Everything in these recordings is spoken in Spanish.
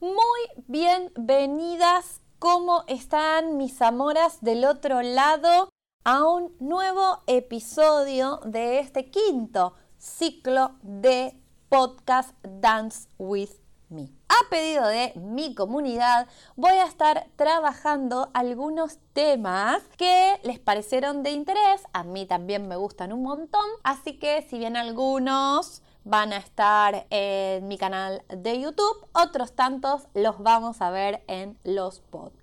Muy bienvenidas, ¿cómo están mis amoras del otro lado? A un nuevo episodio de este quinto ciclo de podcast Dance with Me. A pedido de mi comunidad, voy a estar trabajando algunos temas que les parecieron de interés. A mí también me gustan un montón. Así que si bien algunos van a estar en mi canal de YouTube, otros tantos los vamos a ver en los podcasts.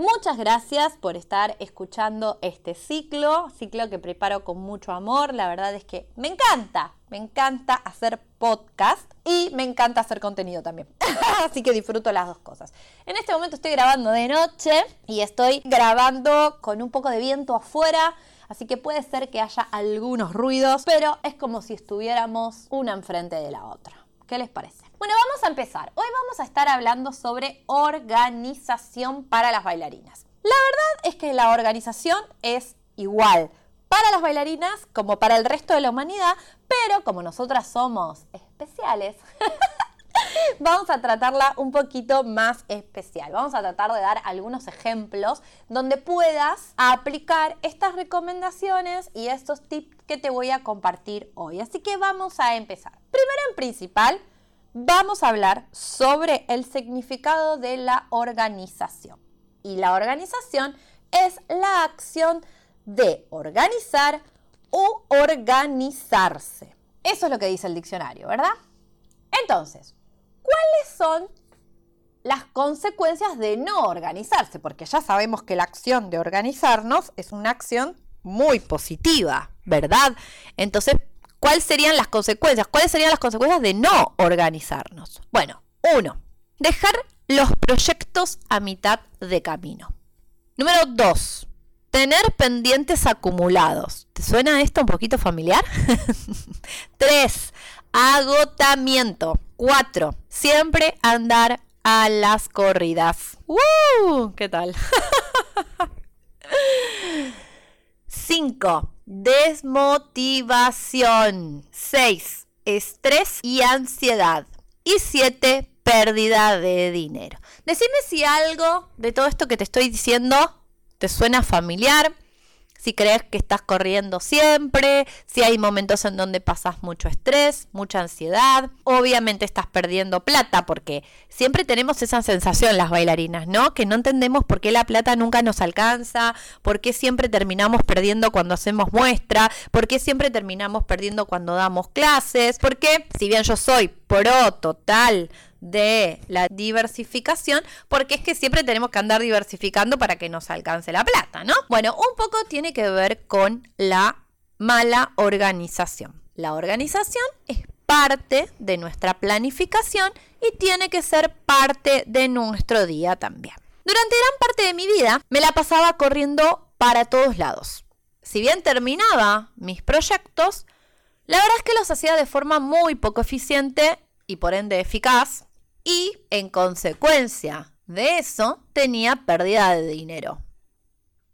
Muchas gracias por estar escuchando este ciclo, ciclo que preparo con mucho amor. La verdad es que me encanta, me encanta hacer podcast y me encanta hacer contenido también. Así que disfruto las dos cosas. En este momento estoy grabando de noche y estoy grabando con un poco de viento afuera así que puede ser que haya algunos ruidos, pero es como si estuviéramos una enfrente de la otra. ¿Qué les parece? Bueno, vamos a empezar. Hoy vamos a estar hablando sobre organización para las bailarinas. La verdad es que la organización es igual para las bailarinas como para el resto de la humanidad, pero como nosotras somos especiales, vamos a tratarla un poquito más especial. Vamos a tratar de dar algunos ejemplos donde puedas aplicar estas recomendaciones y estos tips que te voy a compartir hoy. Así que vamos a empezar. Primero en principal, vamos a hablar sobre el significado de la organización. Y la organización es la acción de organizar o organizarse. Eso es lo que dice el diccionario, ¿verdad? Entonces, ¿cuáles son las consecuencias de no organizarse? Porque ya sabemos que la acción de organizarnos es una acción muy positiva, ¿verdad? Entonces, ¿cuáles serían las consecuencias? ¿Cuáles serían las consecuencias de no organizarnos? Bueno, uno, dejar los proyectos a mitad de camino. Número dos, tener pendientes acumulados. ¿Te suena esto un poquito familiar? tres, agotamiento. Cuatro, siempre andar a las corridas. ¡Uh! ¿Qué tal? 5. Desmotivación. 6. Estrés y ansiedad. Y 7. Pérdida de dinero. Decime si algo de todo esto que te estoy diciendo te suena familiar si crees que estás corriendo siempre, si hay momentos en donde pasas mucho estrés, mucha ansiedad, obviamente estás perdiendo plata porque siempre tenemos esa sensación las bailarinas, ¿no? Que no entendemos por qué la plata nunca nos alcanza, por qué siempre terminamos perdiendo cuando hacemos muestra, por qué siempre terminamos perdiendo cuando damos clases, porque si bien yo soy pro total de la diversificación, porque es que siempre tenemos que andar diversificando para que nos alcance la plata, ¿no? Bueno, un poco tiene que ver con la mala organización. La organización es parte de nuestra planificación y tiene que ser parte de nuestro día también. Durante gran parte de mi vida me la pasaba corriendo para todos lados. Si bien terminaba mis proyectos, la verdad es que los hacía de forma muy poco eficiente y por ende eficaz, y en consecuencia de eso tenía pérdida de dinero.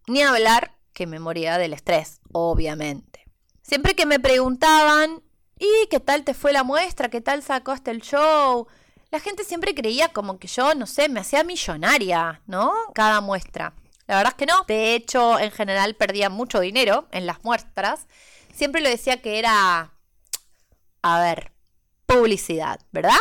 Ni hablar que me moría del estrés, obviamente. Siempre que me preguntaban, ¿y qué tal te fue la muestra? ¿Qué tal sacaste el show? La gente siempre creía como que yo, no sé, me hacía millonaria, ¿no? Cada muestra. La verdad es que no. De hecho, en general perdía mucho dinero en las muestras. Siempre lo decía que era, a ver, publicidad, ¿verdad?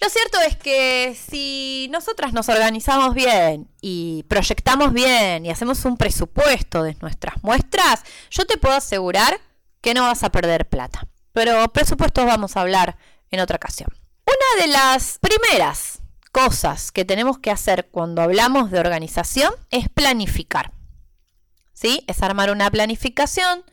Lo cierto es que si nosotras nos organizamos bien y proyectamos bien y hacemos un presupuesto de nuestras muestras, yo te puedo asegurar que no vas a perder plata. Pero presupuestos vamos a hablar en otra ocasión. Una de las primeras cosas que tenemos que hacer cuando hablamos de organización es planificar. ¿Sí? Es armar una planificación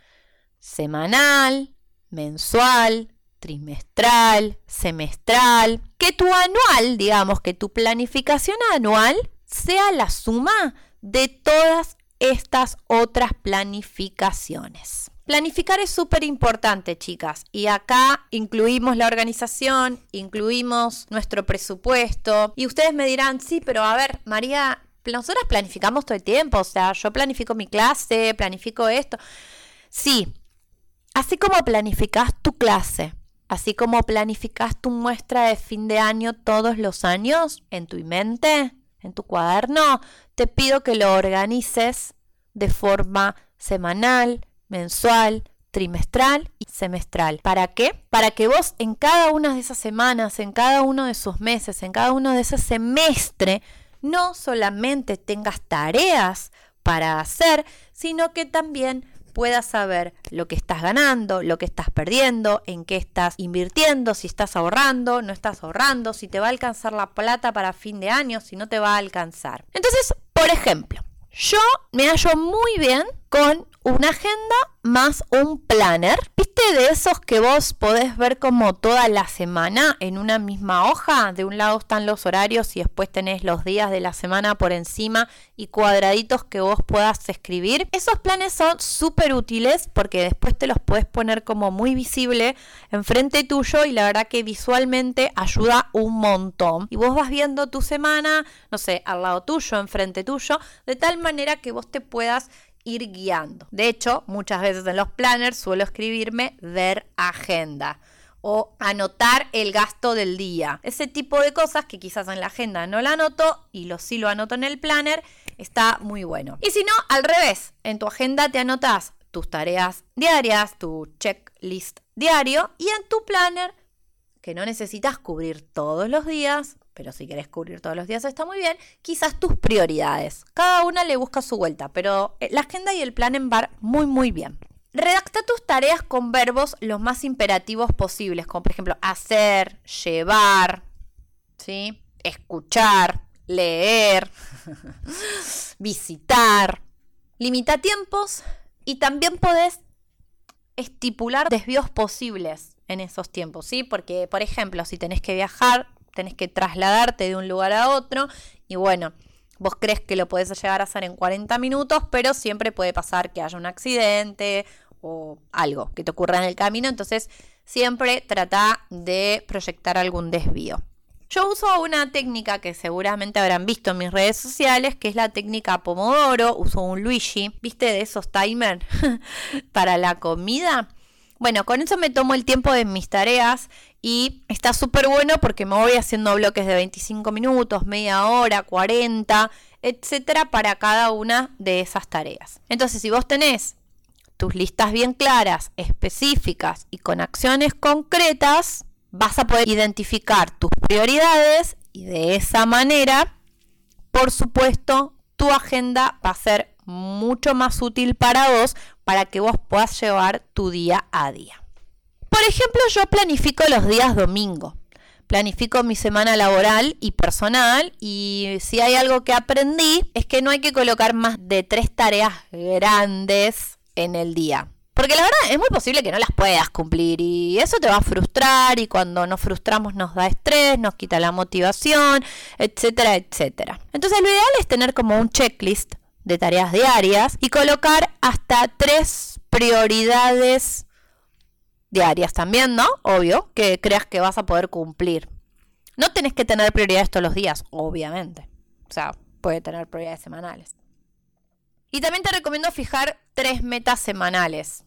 semanal, mensual, trimestral, semestral, que tu anual, digamos, que tu planificación anual sea la suma de todas estas otras planificaciones. Planificar es súper importante, chicas, y acá incluimos la organización, incluimos nuestro presupuesto, y ustedes me dirán, sí, pero a ver, María, nosotras planificamos todo el tiempo, o sea, yo planifico mi clase, planifico esto. Sí, así como planificas tu clase, así como planificas tu muestra de fin de año todos los años en tu mente, en tu cuaderno, te pido que lo organices de forma semanal, mensual, trimestral y semestral. ¿Para qué? Para que vos en cada una de esas semanas, en cada uno de esos meses, en cada uno de ese semestre, no solamente tengas tareas para hacer, sino que también puedas saber lo que estás ganando, lo que estás perdiendo, en qué estás invirtiendo, si estás ahorrando, no estás ahorrando, si te va a alcanzar la plata para fin de año, si no te va a alcanzar. Entonces, por ejemplo, yo me hallo muy bien con una agenda más un planner. ¿Viste de esos que vos podés ver como toda la semana en una misma hoja? De un lado están los horarios y después tenés los días de la semana por encima y cuadraditos que vos puedas escribir. Esos planes son súper útiles porque después te los puedes poner como muy visible enfrente tuyo y la verdad que visualmente ayuda un montón. Y vos vas viendo tu semana, no sé, al lado tuyo, enfrente tuyo, de tal manera que vos te puedas ir guiando. De hecho, muchas veces en los planners suelo escribirme ver agenda o anotar el gasto del día. Ese tipo de cosas que quizás en la agenda no la anoto y lo sí lo anoto en el planner, está muy bueno. Y si no, al revés, en tu agenda te anotas tus tareas diarias, tu checklist diario y en tu planner, que no necesitas cubrir todos los días, pero si querés cubrir todos los días está muy bien, quizás tus prioridades. Cada una le busca su vuelta, pero eh, la agenda y el plan en bar muy muy bien. Redacta tus tareas con verbos los más imperativos posibles, como por ejemplo hacer, llevar, ¿sí? escuchar, leer, visitar. Limita tiempos y también podés estipular desvíos posibles en esos tiempos, ¿sí? Porque, por ejemplo, si tenés que viajar tenés que trasladarte de un lugar a otro y bueno, vos crees que lo podés llegar a hacer en 40 minutos, pero siempre puede pasar que haya un accidente o algo que te ocurra en el camino, entonces siempre trata de proyectar algún desvío. Yo uso una técnica que seguramente habrán visto en mis redes sociales, que es la técnica Pomodoro. Uso un Luigi, ¿viste? De esos timers para la comida. Bueno, con eso me tomo el tiempo de mis tareas y está súper bueno porque me voy haciendo bloques de 25 minutos, media hora, 40, etcétera, para cada una de esas tareas. Entonces, si vos tenés tus listas bien claras, específicas y con acciones concretas, vas a poder identificar tus prioridades y de esa manera, por supuesto, tu agenda va a ser mucho más útil para vos para que vos puedas llevar tu día a día. Por ejemplo, yo planifico los días domingo. Planifico mi semana laboral y personal y si hay algo que aprendí es que no hay que colocar más de tres tareas grandes en el día. Porque la verdad es muy posible que no las puedas cumplir y eso te va a frustrar y cuando nos frustramos nos da estrés, nos quita la motivación, etcétera, etcétera. Entonces lo ideal es tener como un checklist de tareas diarias y colocar hasta tres prioridades diarias también, ¿no? Obvio, que creas que vas a poder cumplir. No tenés que tener prioridades todos los días, obviamente. O sea, puede tener prioridades semanales. Y también te recomiendo fijar tres metas semanales.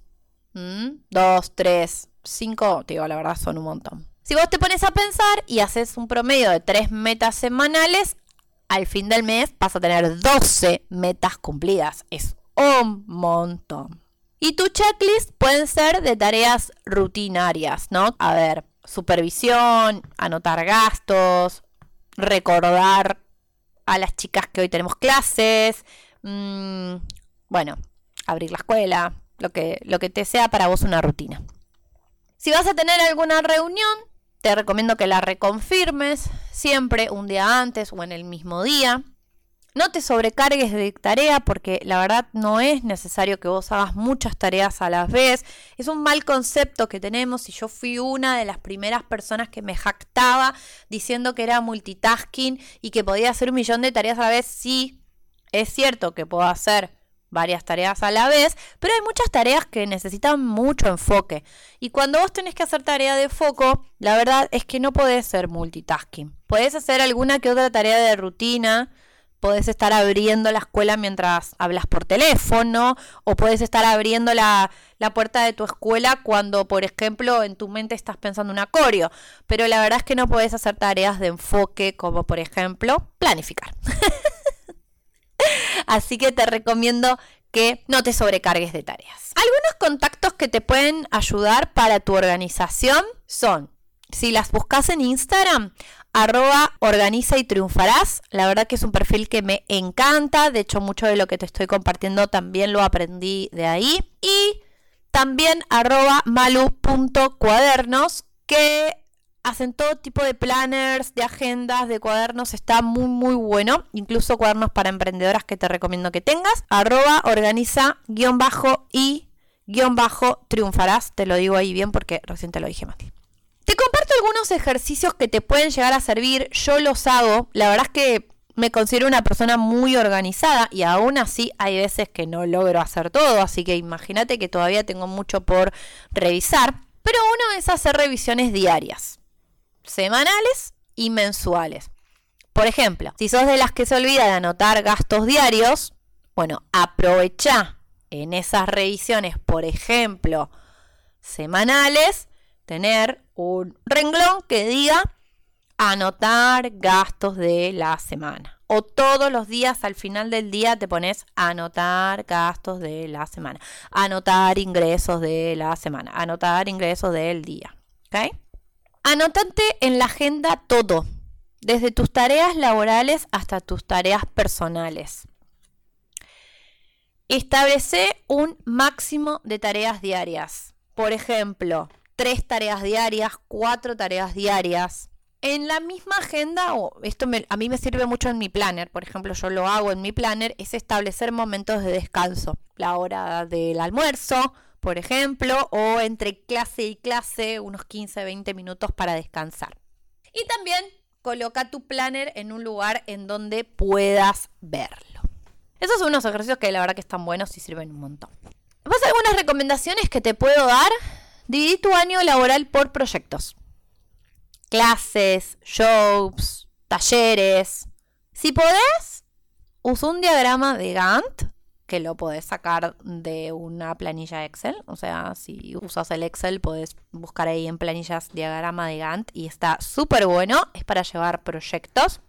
¿Mm? Dos, tres, cinco, te digo, la verdad son un montón. Si vos te pones a pensar y haces un promedio de tres metas semanales, al fin del mes vas a tener 12 metas cumplidas. Es un montón. Y tu checklist pueden ser de tareas rutinarias, ¿no? A ver, supervisión, anotar gastos, recordar a las chicas que hoy tenemos clases, mm, bueno, abrir la escuela, lo que, lo que te sea para vos una rutina. Si vas a tener alguna reunión, te recomiendo que la reconfirmes siempre un día antes o en el mismo día. No te sobrecargues de tarea porque la verdad no es necesario que vos hagas muchas tareas a la vez. Es un mal concepto que tenemos y yo fui una de las primeras personas que me jactaba diciendo que era multitasking y que podía hacer un millón de tareas a la vez. Sí, es cierto que puedo hacer varias tareas a la vez, pero hay muchas tareas que necesitan mucho enfoque. Y cuando vos tenés que hacer tarea de foco, la verdad es que no podés ser multitasking. Podés hacer alguna que otra tarea de rutina, podés estar abriendo la escuela mientras hablas por teléfono o puedes estar abriendo la, la, puerta de tu escuela cuando, por ejemplo, en tu mente estás pensando un acorio. Pero la verdad es que no puedes hacer tareas de enfoque como, por ejemplo, planificar. Así que te recomiendo que no te sobrecargues de tareas. Algunos contactos que te pueden ayudar para tu organización son, si las buscas en Instagram, arroba organiza y triunfarás. La verdad que es un perfil que me encanta. De hecho, mucho de lo que te estoy compartiendo también lo aprendí de ahí. Y también arroba malu.cuadernos que hacen todo tipo de planners, de agendas, de cuadernos. Está muy, muy bueno. Incluso cuadernos para emprendedoras que te recomiendo que tengas. Arroba organiza guion bajo y guion bajo triunfarás. Te lo digo ahí bien porque recién te lo dije, Mati. Algunos ejercicios que te pueden llegar a servir. Yo los hago. La verdad es que me considero una persona muy organizada y aún así hay veces que no logro hacer todo. Así que imagínate que todavía tengo mucho por revisar. Pero uno es hacer revisiones diarias, semanales y mensuales. Por ejemplo, si sos de las que se olvida de anotar gastos diarios, bueno, aprovecha en esas revisiones, por ejemplo, semanales, tener un renglón que diga anotar gastos de la semana. O todos los días al final del día te pones anotar gastos de la semana. Anotar ingresos de la semana. Anotar ingresos del día. ¿Ok? Anotate en la agenda todo. Desde tus tareas laborales hasta tus tareas personales. Establece un máximo de tareas diarias. Por ejemplo, tres tareas diarias, cuatro tareas diarias. En la misma agenda, o esto a mí me sirve mucho en mi planner, por ejemplo, yo lo hago en mi planner, es establecer momentos de descanso. La hora del almuerzo, por ejemplo, o entre clase y clase, unos 15, 20 minutos para descansar. Y también coloca tu planner en un lugar en donde puedas verlo. Esos son unos ejercicios que la verdad que están buenos y sirven un montón. Después algunas recomendaciones que te puedo dar Dividí tu año laboral por proyectos. Clases, shows, talleres. Si podés, usa un diagrama de Gantt, que lo podés sacar de una planilla Excel. O sea, si usas el Excel, podés buscar ahí en planillas diagrama de Gantt y está súper bueno. Es para llevar proyectos.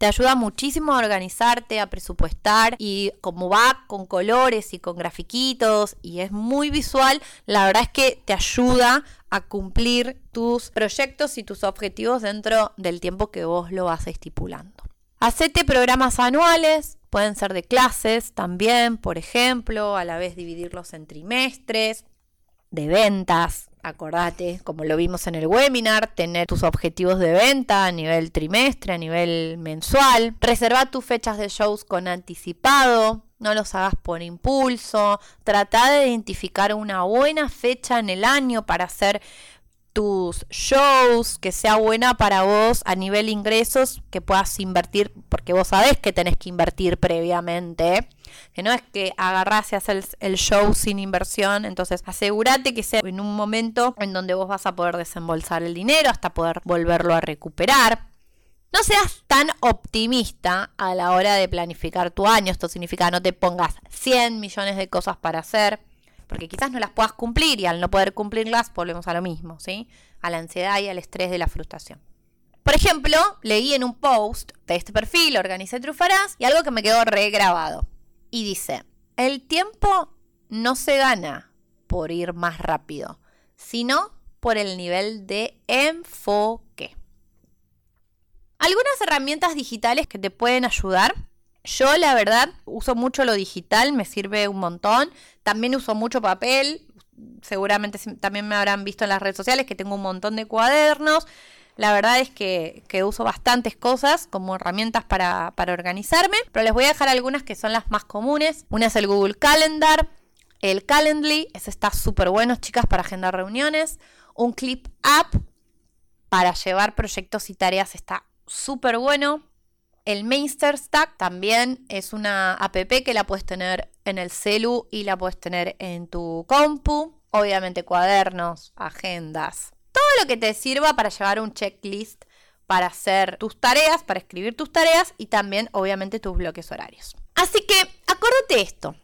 Te ayuda muchísimo a organizarte, a presupuestar y como va con colores y con grafiquitos y es muy visual, la verdad es que te ayuda a cumplir tus proyectos y tus objetivos dentro del tiempo que vos lo vas estipulando. Hacete programas anuales, pueden ser de clases también, por ejemplo, a la vez dividirlos en trimestres, de ventas, acordate, como lo vimos en el webinar, tener tus objetivos de venta a nivel trimestre, a nivel mensual. Reserva tus fechas de shows con anticipado. No los hagas por impulso. Trata de identificar una buena fecha en el año para hacer tus shows, que sea buena para vos a nivel ingresos, que puedas invertir, porque vos sabés que tenés que invertir previamente, que no es que agarrás y haces el, show sin inversión, entonces asegúrate que sea en un momento en donde vos vas a poder desembolsar el dinero hasta poder volverlo a recuperar. No seas tan optimista a la hora de planificar tu año, esto significa no te pongas 100 millones de cosas para hacer, porque quizás no las puedas cumplir y al no poder cumplirlas volvemos a lo mismo, ¿sí? A la ansiedad y al estrés de la frustración. Por ejemplo, leí en un post de este perfil, Organice Trufarás, y algo que me quedó regrabado. Y dice, el tiempo no se gana por ir más rápido, sino por el nivel de enfoque. Algunas herramientas digitales que te pueden ayudar yo, la verdad, uso mucho lo digital, me sirve un montón. También uso mucho papel. Seguramente también me habrán visto en las redes sociales que tengo un montón de cuadernos. La verdad es que, uso bastantes cosas como herramientas para, para, organizarme, pero les voy a dejar algunas que son las más comunes. Una es el Google Calendar, el Calendly, ese está súper bueno, chicas, para agendar reuniones. Un Clip App para llevar proyectos y tareas está súper bueno. El Mainster Stack también es una app que la puedes tener en el celu y la puedes tener en tu compu. Obviamente cuadernos, agendas, todo lo que te sirva para llevar un checklist para hacer tus tareas, para escribir tus tareas y también obviamente tus bloques horarios. Así que acuérdate esto.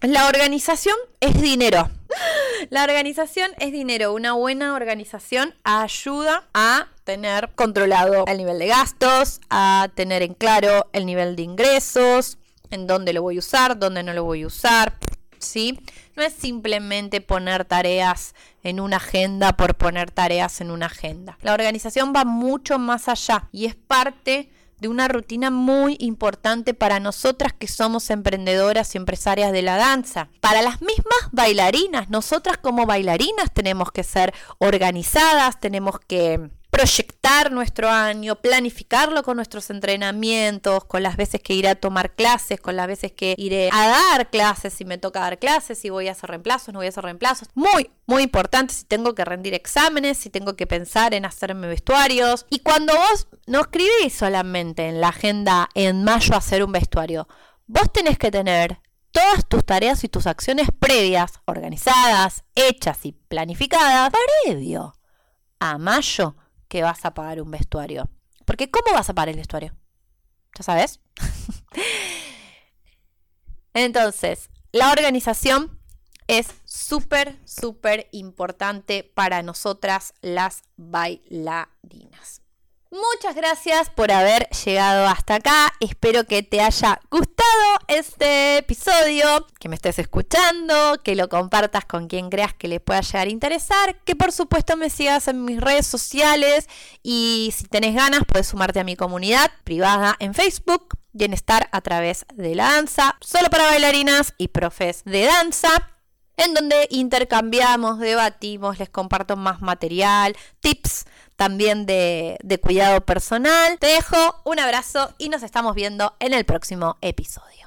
La organización es dinero. La organización es dinero. Una buena organización ayuda a tener controlado el nivel de gastos, a tener en claro el nivel de ingresos, en dónde lo voy a usar, dónde no lo voy a usar. ¿Sí? No es simplemente poner tareas en una agenda por poner tareas en una agenda. La organización va mucho más allá y es parte de una rutina muy importante para nosotras que somos emprendedoras y empresarias de la danza. Para las mismas bailarinas, nosotras como bailarinas tenemos que ser organizadas, tenemos que proyectar nuestro año, planificarlo con nuestros entrenamientos, con las veces que iré a tomar clases, con las veces que iré a dar clases, si me toca dar clases, si voy a hacer reemplazos, no voy a hacer reemplazos. Muy, muy importante si tengo que rendir exámenes, si tengo que pensar en hacerme vestuarios. Y cuando vos no escribís solamente en la agenda en mayo hacer un vestuario, vos tenés que tener todas tus tareas y tus acciones previas, organizadas, hechas y planificadas previo a mayo que vas a pagar un vestuario. Porque ¿cómo vas a pagar el vestuario? ¿Ya sabes? Entonces, la organización es súper, súper importante para nosotras las bailarinas. Muchas gracias por haber llegado hasta acá. Espero que te haya gustado este episodio, que me estés escuchando, que lo compartas con quien creas que le pueda llegar a interesar, que por supuesto me sigas en mis redes sociales y si tenés ganas puedes sumarte a mi comunidad privada en Facebook. Bienestar a través de la danza, solo para bailarinas y profes de danza en donde intercambiamos, debatimos, les comparto más material, tips también de, cuidado personal. Te dejo un abrazo y nos estamos viendo en el próximo episodio.